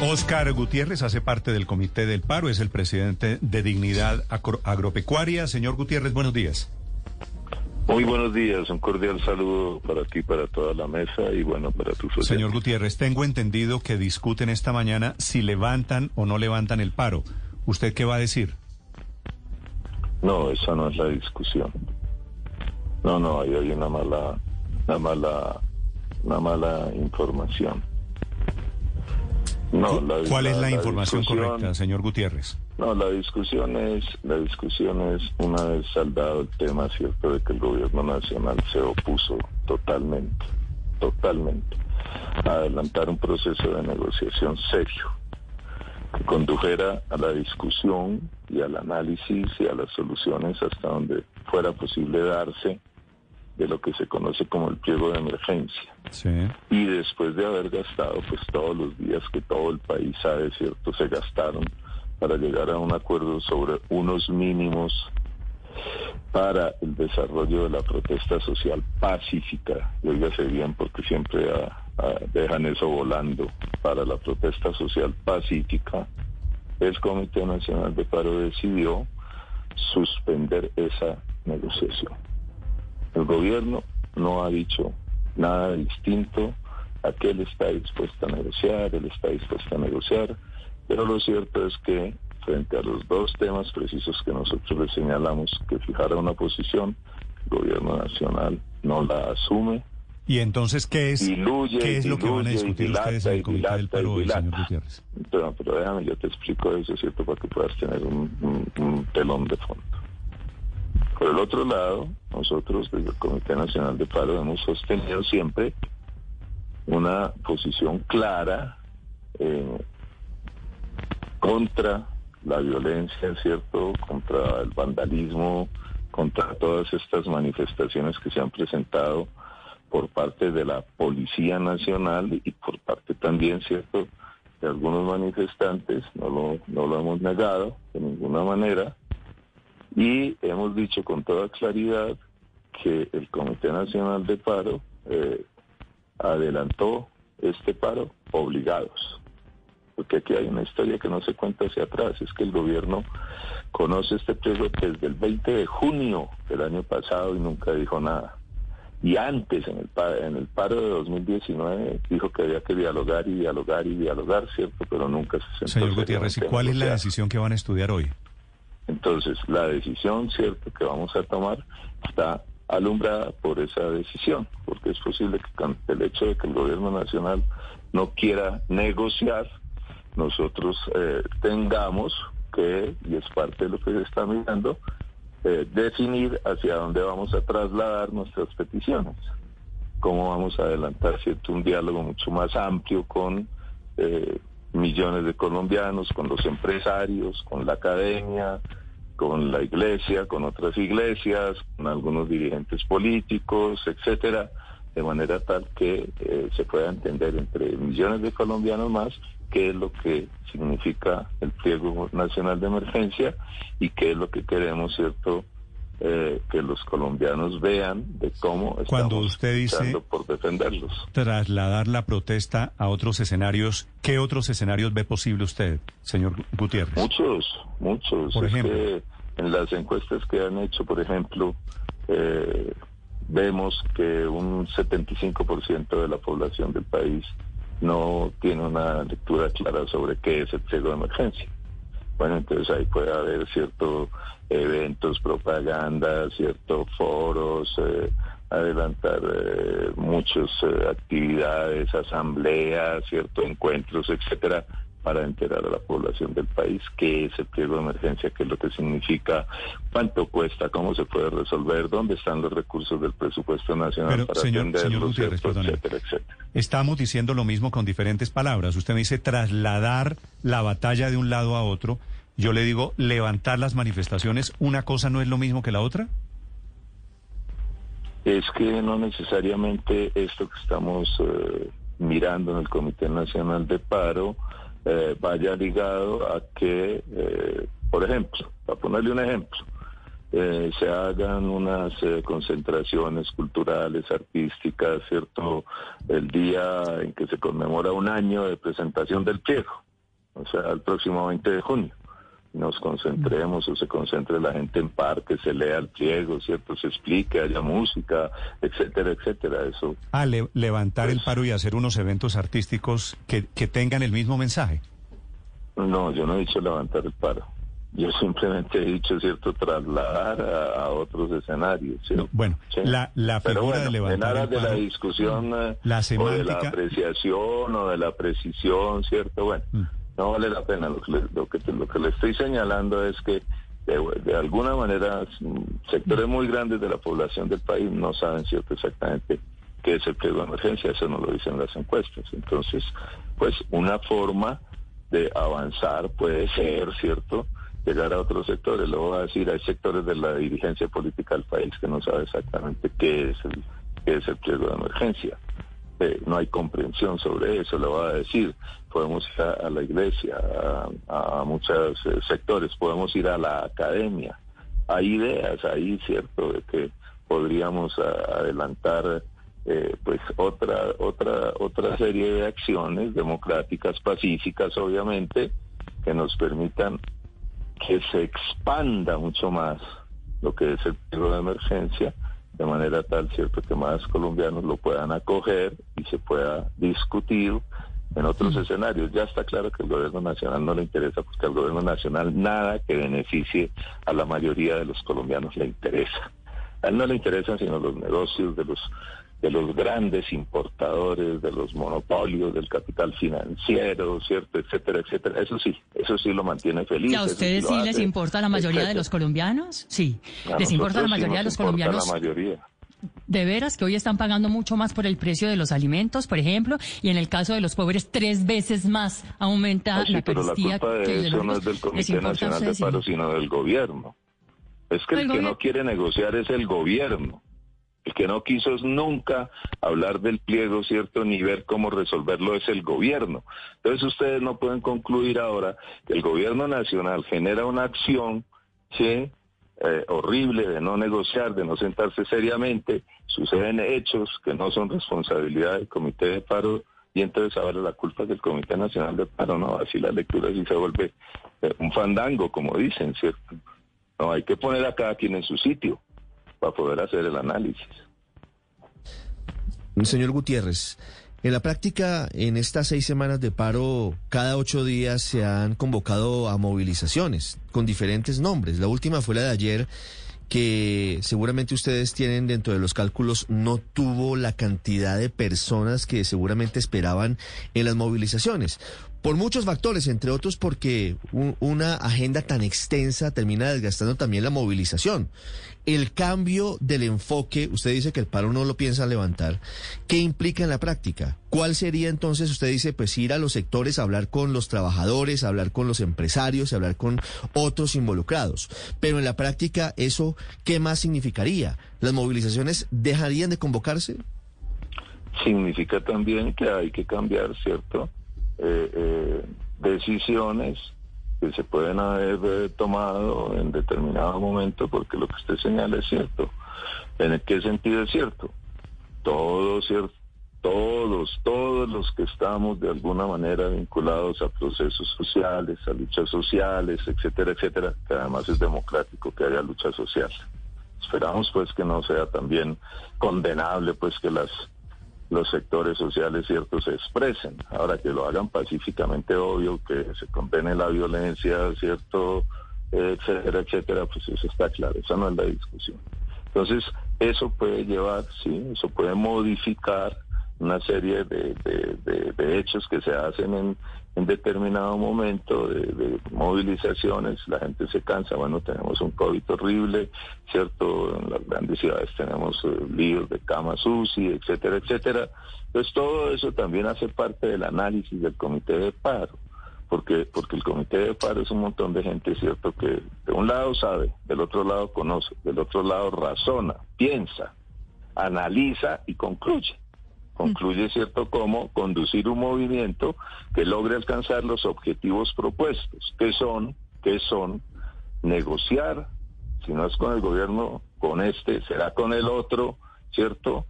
Oscar Gutiérrez hace parte del Comité del Paro, es el presidente de Dignidad Agropecuaria. Señor Gutiérrez, buenos días. Muy buenos días, un cordial saludo para ti, para toda la mesa y bueno, para tus oyentes. Señor Gutiérrez, tengo entendido que discuten esta mañana si levantan o no levantan el paro. ¿Usted qué va a decir? No, esa no es la discusión. No, no, ahí hay una mala, una mala, una mala información. No, ¿Cuál es la, información correcta, señor Gutiérrez? No, la discusión es, la discusión es una vez saldado el tema, cierto, de que el gobierno nacional se opuso totalmente, totalmente, a adelantar un proceso de negociación serio que condujera a la discusión y al análisis y a las soluciones hasta donde fuera posible darse de lo que se conoce como el pliego de emergencia. Y después de haber gastado pues todos los días que todo el país sabe, ¿cierto? Se gastaron para llegar a un acuerdo sobre unos mínimos para el desarrollo de la protesta social pacífica. Y bien porque siempre dejan eso volando. Para la protesta social pacífica, el Comité Nacional de Paro decidió suspender esa negociación. El gobierno no ha dicho nada distinto a que él está dispuesto a negociar, él está dispuesto a negociar, pero lo cierto es que frente a los dos temas precisos que nosotros le señalamos que fijara una posición, el gobierno nacional no la asume. ¿Y entonces qué es, ¿qué es lo que van a discutir ustedes en el Comité del Paro señor Gutiérrez? Pero, pero déjame, yo te explico eso, ¿cierto? Para que puedas tener un telón de fondo. Por el otro lado, nosotros desde el Comité Nacional de Paro hemos sostenido siempre una posición clara eh, contra la violencia, ¿cierto? Contra el vandalismo, contra todas estas manifestaciones que se han presentado por parte de la Policía Nacional y por parte también, ¿cierto?, de algunos manifestantes, no lo, no lo hemos negado de ninguna manera, y hemos dicho con toda claridad que el Comité Nacional de Paro eh, adelantó este paro obligados. Porque aquí hay una historia que no se cuenta hacia atrás, es que el gobierno conoce este pliego desde el 20 de junio del año pasado y nunca dijo nada. Y antes, en el, en el paro de 2019, dijo que había que dialogar y dialogar y dialogar, ¿cierto? Pero nunca se sentó. Señor Gutiérrez, ¿y cuál es la decisión que van a estudiar hoy? Entonces, la decisión, cierto, que vamos a tomar está alumbrada por esa decisión, porque es posible que el hecho de que el gobierno nacional no quiera negociar, nosotros eh, tengamos que, y es parte de lo que se está mirando, eh, definir hacia dónde vamos a trasladar nuestras peticiones, cómo vamos a adelantar cierto un diálogo mucho más amplio con eh, millones de colombianos, con los empresarios, con la academia, con la iglesia, con otras iglesias, con algunos dirigentes políticos, etcétera, de manera tal que eh, se pueda entender entre millones de colombianos más qué es lo que significa el pliego nacional de emergencia y qué es lo que queremos, ¿cierto?, eh, que los colombianos vean de cómo Cuando usted dice por defenderlos. Trasladar la protesta a otros escenarios, ¿qué otros escenarios ve posible usted, señor Gutiérrez? Muchos, muchos. Por ejemplo. en las encuestas que han hecho, por ejemplo, eh, vemos que un 75% de la población del país no tiene una lectura clara sobre qué es el pliego de emergencia. Bueno, entonces ahí puede haber ciertos eventos, propaganda, ciertos foros, eh, adelantar eh, muchas eh, actividades, asambleas, ciertos encuentros, etcétera, para enterar a la población del país qué es el pliego de emergencia, qué es lo que significa, cuánto cuesta, cómo se puede resolver, dónde están los recursos del presupuesto nacional para señor, etcétera, etcétera. Estamos diciendo lo mismo con diferentes palabras. Usted me dice trasladar la batalla de un lado a otro. Yo le digo levantar las manifestaciones. ¿Una cosa no es lo mismo que la otra? Es que no necesariamente esto que estamos eh, mirando en el Comité Nacional de Paro eh, vaya ligado a que, eh, por ejemplo, para ponerle un ejemplo, eh, se hagan unas concentraciones culturales, artísticas, ¿cierto? El día en que se conmemora un año de presentación del pliego. o sea, el próximo 20 de junio. Nos concentremos o se concentre la gente en parques, se lea el pliego, ¿cierto? Se explique, haya música, etcétera, etcétera. Eso. Ah, levantar el pues paro y hacer unos eventos artísticos que, que tengan el mismo mensaje. No, yo no he dicho levantar el paro. Yo simplemente he dicho, ¿cierto?, trasladar a, otros escenarios. bueno, la, la figura de levantar En aras de la discusión la o de la apreciación o de la precisión, ¿cierto? Bueno, mm. No vale la pena. Lo que, le, lo que, lo que le estoy señalando es que de, alguna manera sectores muy grandes de la población del país no saben, ¿cierto?, exactamente qué es el pliego de emergencia. Eso no lo dicen las encuestas. Entonces, pues una forma de avanzar puede ser, ¿cierto?, llegar a otros sectores. Lo voy a decir, hay sectores de la dirigencia política del país que no sabe exactamente qué es el, qué es el pliego de emergencia. No hay comprensión sobre eso, lo voy a decir. Podemos ir a, la iglesia, a, muchos eh, sectores, podemos ir a la academia. Hay ideas ahí, ¿cierto?, de que podríamos adelantar eh, pues otra otra otra serie de acciones democráticas pacíficas obviamente que nos permitan que se expanda mucho más lo que es el pliego de emergencia, de manera tal, cierto, que más colombianos lo puedan acoger y se pueda discutir en otros mm. escenarios. Ya está claro que el gobierno nacional no le interesa, porque al gobierno nacional nada que beneficie a la mayoría de los colombianos le interesa. A él no le interesan sino los negocios de los de los grandes importadores, de los monopolios, del capital financiero, ¿cierto? Etcétera, etcétera. Eso sí, eso sí lo mantiene feliz. ¿Y a ustedes sí, les importa la mayoría de los colombianos? Sí, les importa la mayoría de los colombianos. La mayoría. De veras que hoy están pagando mucho más por el precio de los alimentos, por ejemplo, y en el caso de los pobres tres veces más aumenta la pero la culpa de eso no es del Comité Nacional de Paro, sino del gobierno. Es que el, que no quiere negociar es el gobierno. El que no quiso nunca hablar del pliego, ¿cierto? Ni ver cómo resolverlo es el gobierno. Entonces ustedes no pueden concluir ahora que el gobierno nacional genera una acción. Eh, horrible de no negociar, de no sentarse seriamente, suceden hechos que no son responsabilidad del Comité de Paro y entonces ahora la culpa es del Comité Nacional de Paro, no, así la lectura sí se vuelve eh, un fandango, como dicen, ¿cierto? No, hay que poner a cada quien en su sitio para poder hacer el análisis. Señor Gutiérrez, en la práctica, en estas seis semanas de paro, cada ocho días se han convocado a movilizaciones con diferentes nombres. La última fue la de ayer, que seguramente ustedes tienen dentro de los cálculos, no tuvo la cantidad de personas que seguramente esperaban en las movilizaciones por muchos factores, entre otros porque una agenda tan extensa termina desgastando también la movilización. El cambio del enfoque, usted dice que el paro no lo piensa levantar, ¿qué implica en la práctica? ¿Cuál sería entonces, usted dice, pues ir a los sectores, hablar con los trabajadores, hablar con los empresarios, hablar con otros involucrados? Pero en la práctica, ¿eso qué más significaría? ¿Las movilizaciones dejarían de convocarse? Significa también que hay que cambiar, ¿cierto? Eh, eh, decisiones que se pueden haber eh, tomado en determinado momento porque lo que usted señala es cierto. ¿En qué sentido es cierto? Todos, todos, todos los que estamos de alguna manera vinculados a procesos sociales, a luchas sociales, etcétera, etcétera, que además es democrático que haya lucha social. Esperamos pues que no sea también condenable pues que las los sectores sociales ciertos se expresen. Ahora que lo hagan pacíficamente, obvio, que se condene la violencia, cierto, etcétera, etcétera, pues eso está claro, esa no es la discusión. Entonces, eso puede llevar, sí, eso puede modificar una serie de, de, hechos que se hacen en, en determinado momento de, movilizaciones, la gente se cansa, bueno, tenemos un COVID horrible, ¿cierto? En las grandes ciudades tenemos eh, líos de camas UCI, etcétera, etcétera. Entonces todo eso también hace parte del análisis del comité de paro, porque, porque el comité de paro es un montón de gente, ¿cierto? Que de un lado sabe, del otro lado conoce, del otro lado razona, piensa, analiza y concluye concluye, ¿cierto?, cómo conducir un movimiento que logre alcanzar los objetivos propuestos, que son, que son negociar, si no es con el gobierno, con este, será con el otro, ¿cierto?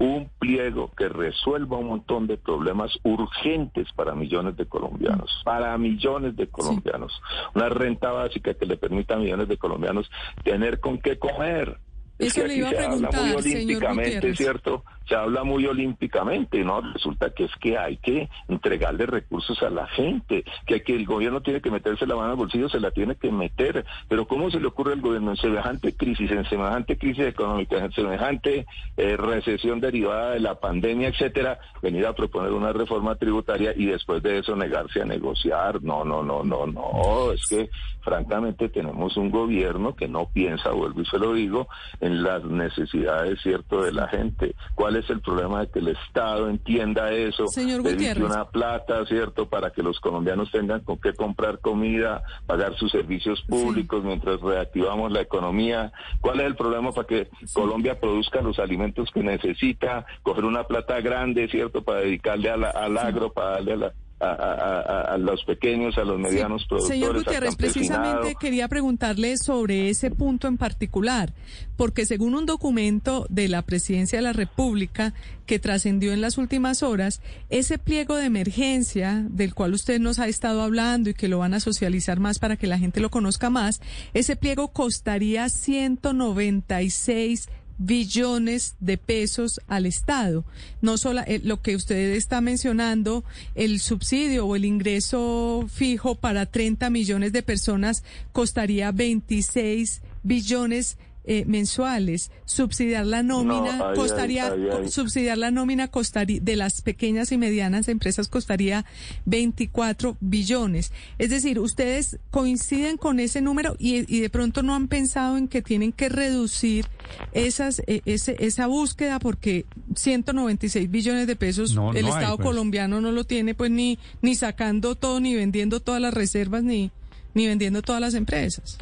un pliego que resuelva un montón de problemas urgentes para millones de colombianos, para millones de colombianos. Una renta básica que le permita a millones de colombianos tener con qué comer. Eso le iba a preguntar, olímpicamente, ¿cierto? se habla muy olímpicamente, ¿no? Resulta que es que hay que entregarle recursos a la gente, que, que el gobierno tiene que meterse la mano al bolsillo, se la tiene que meter. Pero ¿cómo se le ocurre al gobierno en semejante crisis, en semejante crisis económica, en semejante eh, recesión derivada de la pandemia, etcétera, venir a proponer una reforma tributaria y después de eso negarse a negociar? No, no, no, no, no. Es que francamente tenemos un gobierno que no piensa, vuelvo y se lo digo, en las necesidades, ¿cierto?, de la gente. ¿Cuál es el problema de que el Estado entienda eso, Señor dedique una plata, ¿cierto?, para que los colombianos tengan con qué comprar comida, pagar sus servicios públicos mientras reactivamos la economía. ¿Cuál es el problema para que Colombia produzca los alimentos que necesita, coger una plata grande, ¿cierto?, para dedicarle al agro, para darle a la a, los pequeños, a los medianos productores. Señor Gutiérrez, precisamente quería preguntarle sobre ese punto en particular, porque según un documento de la Presidencia de la República que trascendió en las últimas horas, ese pliego de emergencia del cual usted nos ha estado hablando y que lo van a socializar más para que la gente lo conozca más, ese pliego costaría 196 billones de pesos al Estado. No solo eh, lo que usted está mencionando, el subsidio o el ingreso fijo para 30 millones de personas costaría 26 billones eh, mensuales. Subsidiar la nómina costaría, subsidiar la nómina costaría, de las pequeñas y medianas empresas costaría 24 billones. Es decir, ustedes coinciden con ese número y, y de pronto no han pensado en que tienen que reducir esas, e, ese, esa búsqueda porque 196 billones de pesos el Estado pues. colombiano no lo tiene pues ni, ni sacando todo, ni vendiendo todas las reservas, ni, ni vendiendo todas las empresas.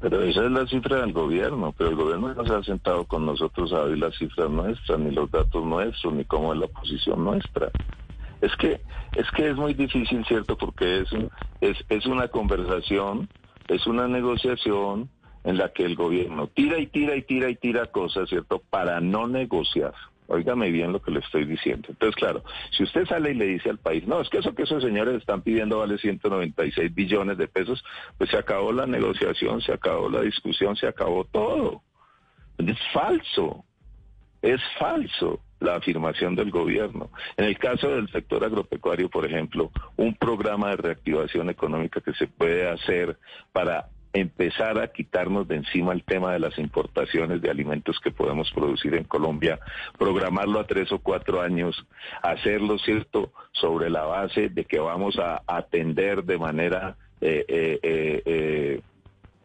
Pero esa es la cifra del gobierno, pero el gobierno no se ha sentado con nosotros a ver las cifras nuestras, ni los datos nuestros, ni cómo es la posición nuestra. Es que es que es muy difícil, cierto, porque es es es una conversación, es una negociación en la que el gobierno tira y tira y tira y tira cosas, cierto, para no negociar. Óigame bien lo que le estoy diciendo. Entonces, claro, si usted sale y le dice al país, no, es que eso que esos señores están pidiendo vale 196 billones de pesos, pues se acabó la negociación, se acabó la discusión, se acabó todo. Es falso, es falso la afirmación del gobierno. En el caso del sector agropecuario, por ejemplo, un programa de reactivación económica que se puede hacer para empezar a quitarnos de encima el tema de las importaciones de alimentos que podemos producir en Colombia, programarlo a tres o cuatro años, hacerlo cierto sobre la base de que vamos a atender de manera eh, eh,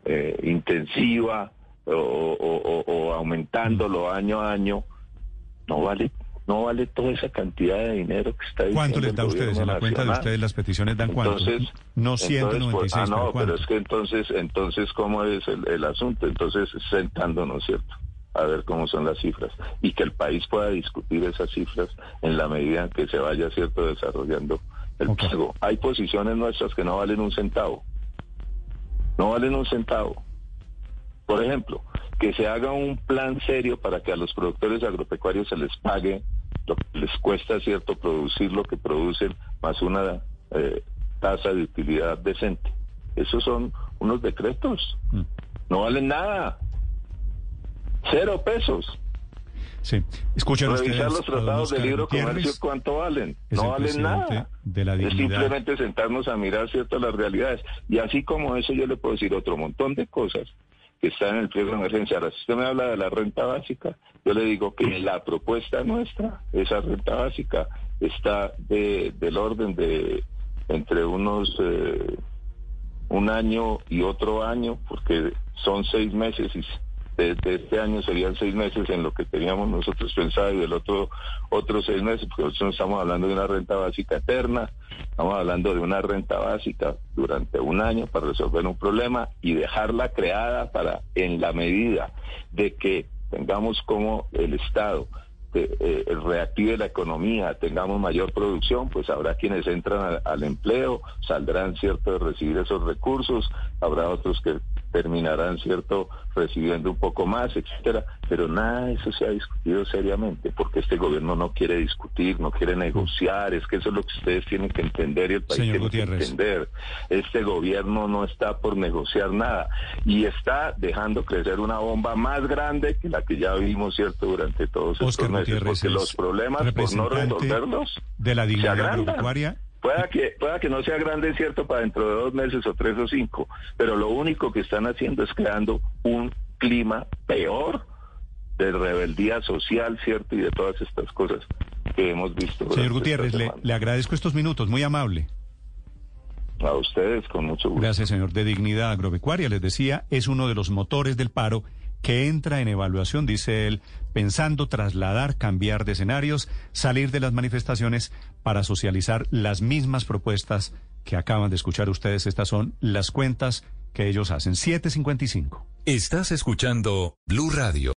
eh, intensiva o, o aumentándolo año a año, no vale no vale toda esa cantidad de dinero que está diciendo ¿Cuánto les da a ustedes? En la cuenta de ustedes las peticiones dan cuánto? Entonces, no 196. Pues, ah, no, pero es que entonces, entonces, ¿cómo es el, el asunto? Entonces, sentándonos, ¿cierto? a ver cómo son las cifras y que el país pueda discutir esas cifras en la medida en que se vaya cierto desarrollando el okay. Hay posiciones nuestras que no valen un centavo. No valen un centavo. Por ejemplo, que se haga un plan serio para que a los productores agropecuarios se les pague lo que les cuesta, ¿cierto?, producir lo que producen, más una eh, tasa de utilidad decente. Esos son unos decretos. Mm. No valen nada. Cero pesos. Sí. Escuchen Revisar los tratados de libro comercio, ¿cuánto valen? No valen nada. es simplemente sentarnos a mirar, ¿cierto?, las realidades. Y así como eso, yo le puedo decir otro montón de cosas que está en el pliego de emergencia. Ahora, si usted me habla de la renta básica, yo le digo que la propuesta nuestra, esa renta básica, está de, del orden de entre unos eh, un año y otro año, porque son seis meses y de, este año serían seis meses en lo que teníamos nosotros pensado y del otro otros seis meses, porque nosotros estamos hablando de una renta básica eterna, estamos hablando de una renta básica durante un año para resolver un problema y dejarla creada para, en la medida de que tengamos como el Estado eh, reactive la economía, tengamos mayor producción, pues habrá quienes entran al empleo, saldrán cierto de recibir esos recursos, habrá otros que terminarán, ¿cierto?, recibiendo un poco más, etcétera, pero nada de eso se ha discutido seriamente, porque este gobierno no quiere discutir, no quiere negociar, es que eso es lo que ustedes tienen que entender y el país tiene que entender. Este gobierno no está por negociar nada y está dejando crecer una bomba más grande que la que ya vimos, ¿cierto?, durante todos estos meses, porque los problemas por no resolverlos de la dignidad Pueda que, pueda que no sea grande, cierto, para dentro de dos meses o tres o cinco, pero lo único que están haciendo es creando un clima peor de rebeldía social, cierto, y de todas estas cosas que hemos visto. Señor Gutiérrez, le, le agradezco estos minutos, muy amable. A ustedes, con mucho gusto. Gracias, señor. De Dignidad Agropecuaria, les decía, es uno de los motores del paro que entra en evaluación, dice él, pensando trasladar, cambiar de escenarios, salir de las manifestaciones para socializar las mismas propuestas que acaban de escuchar ustedes. Estas son las cuentas que ellos hacen. 755. Estás escuchando Blue Radio.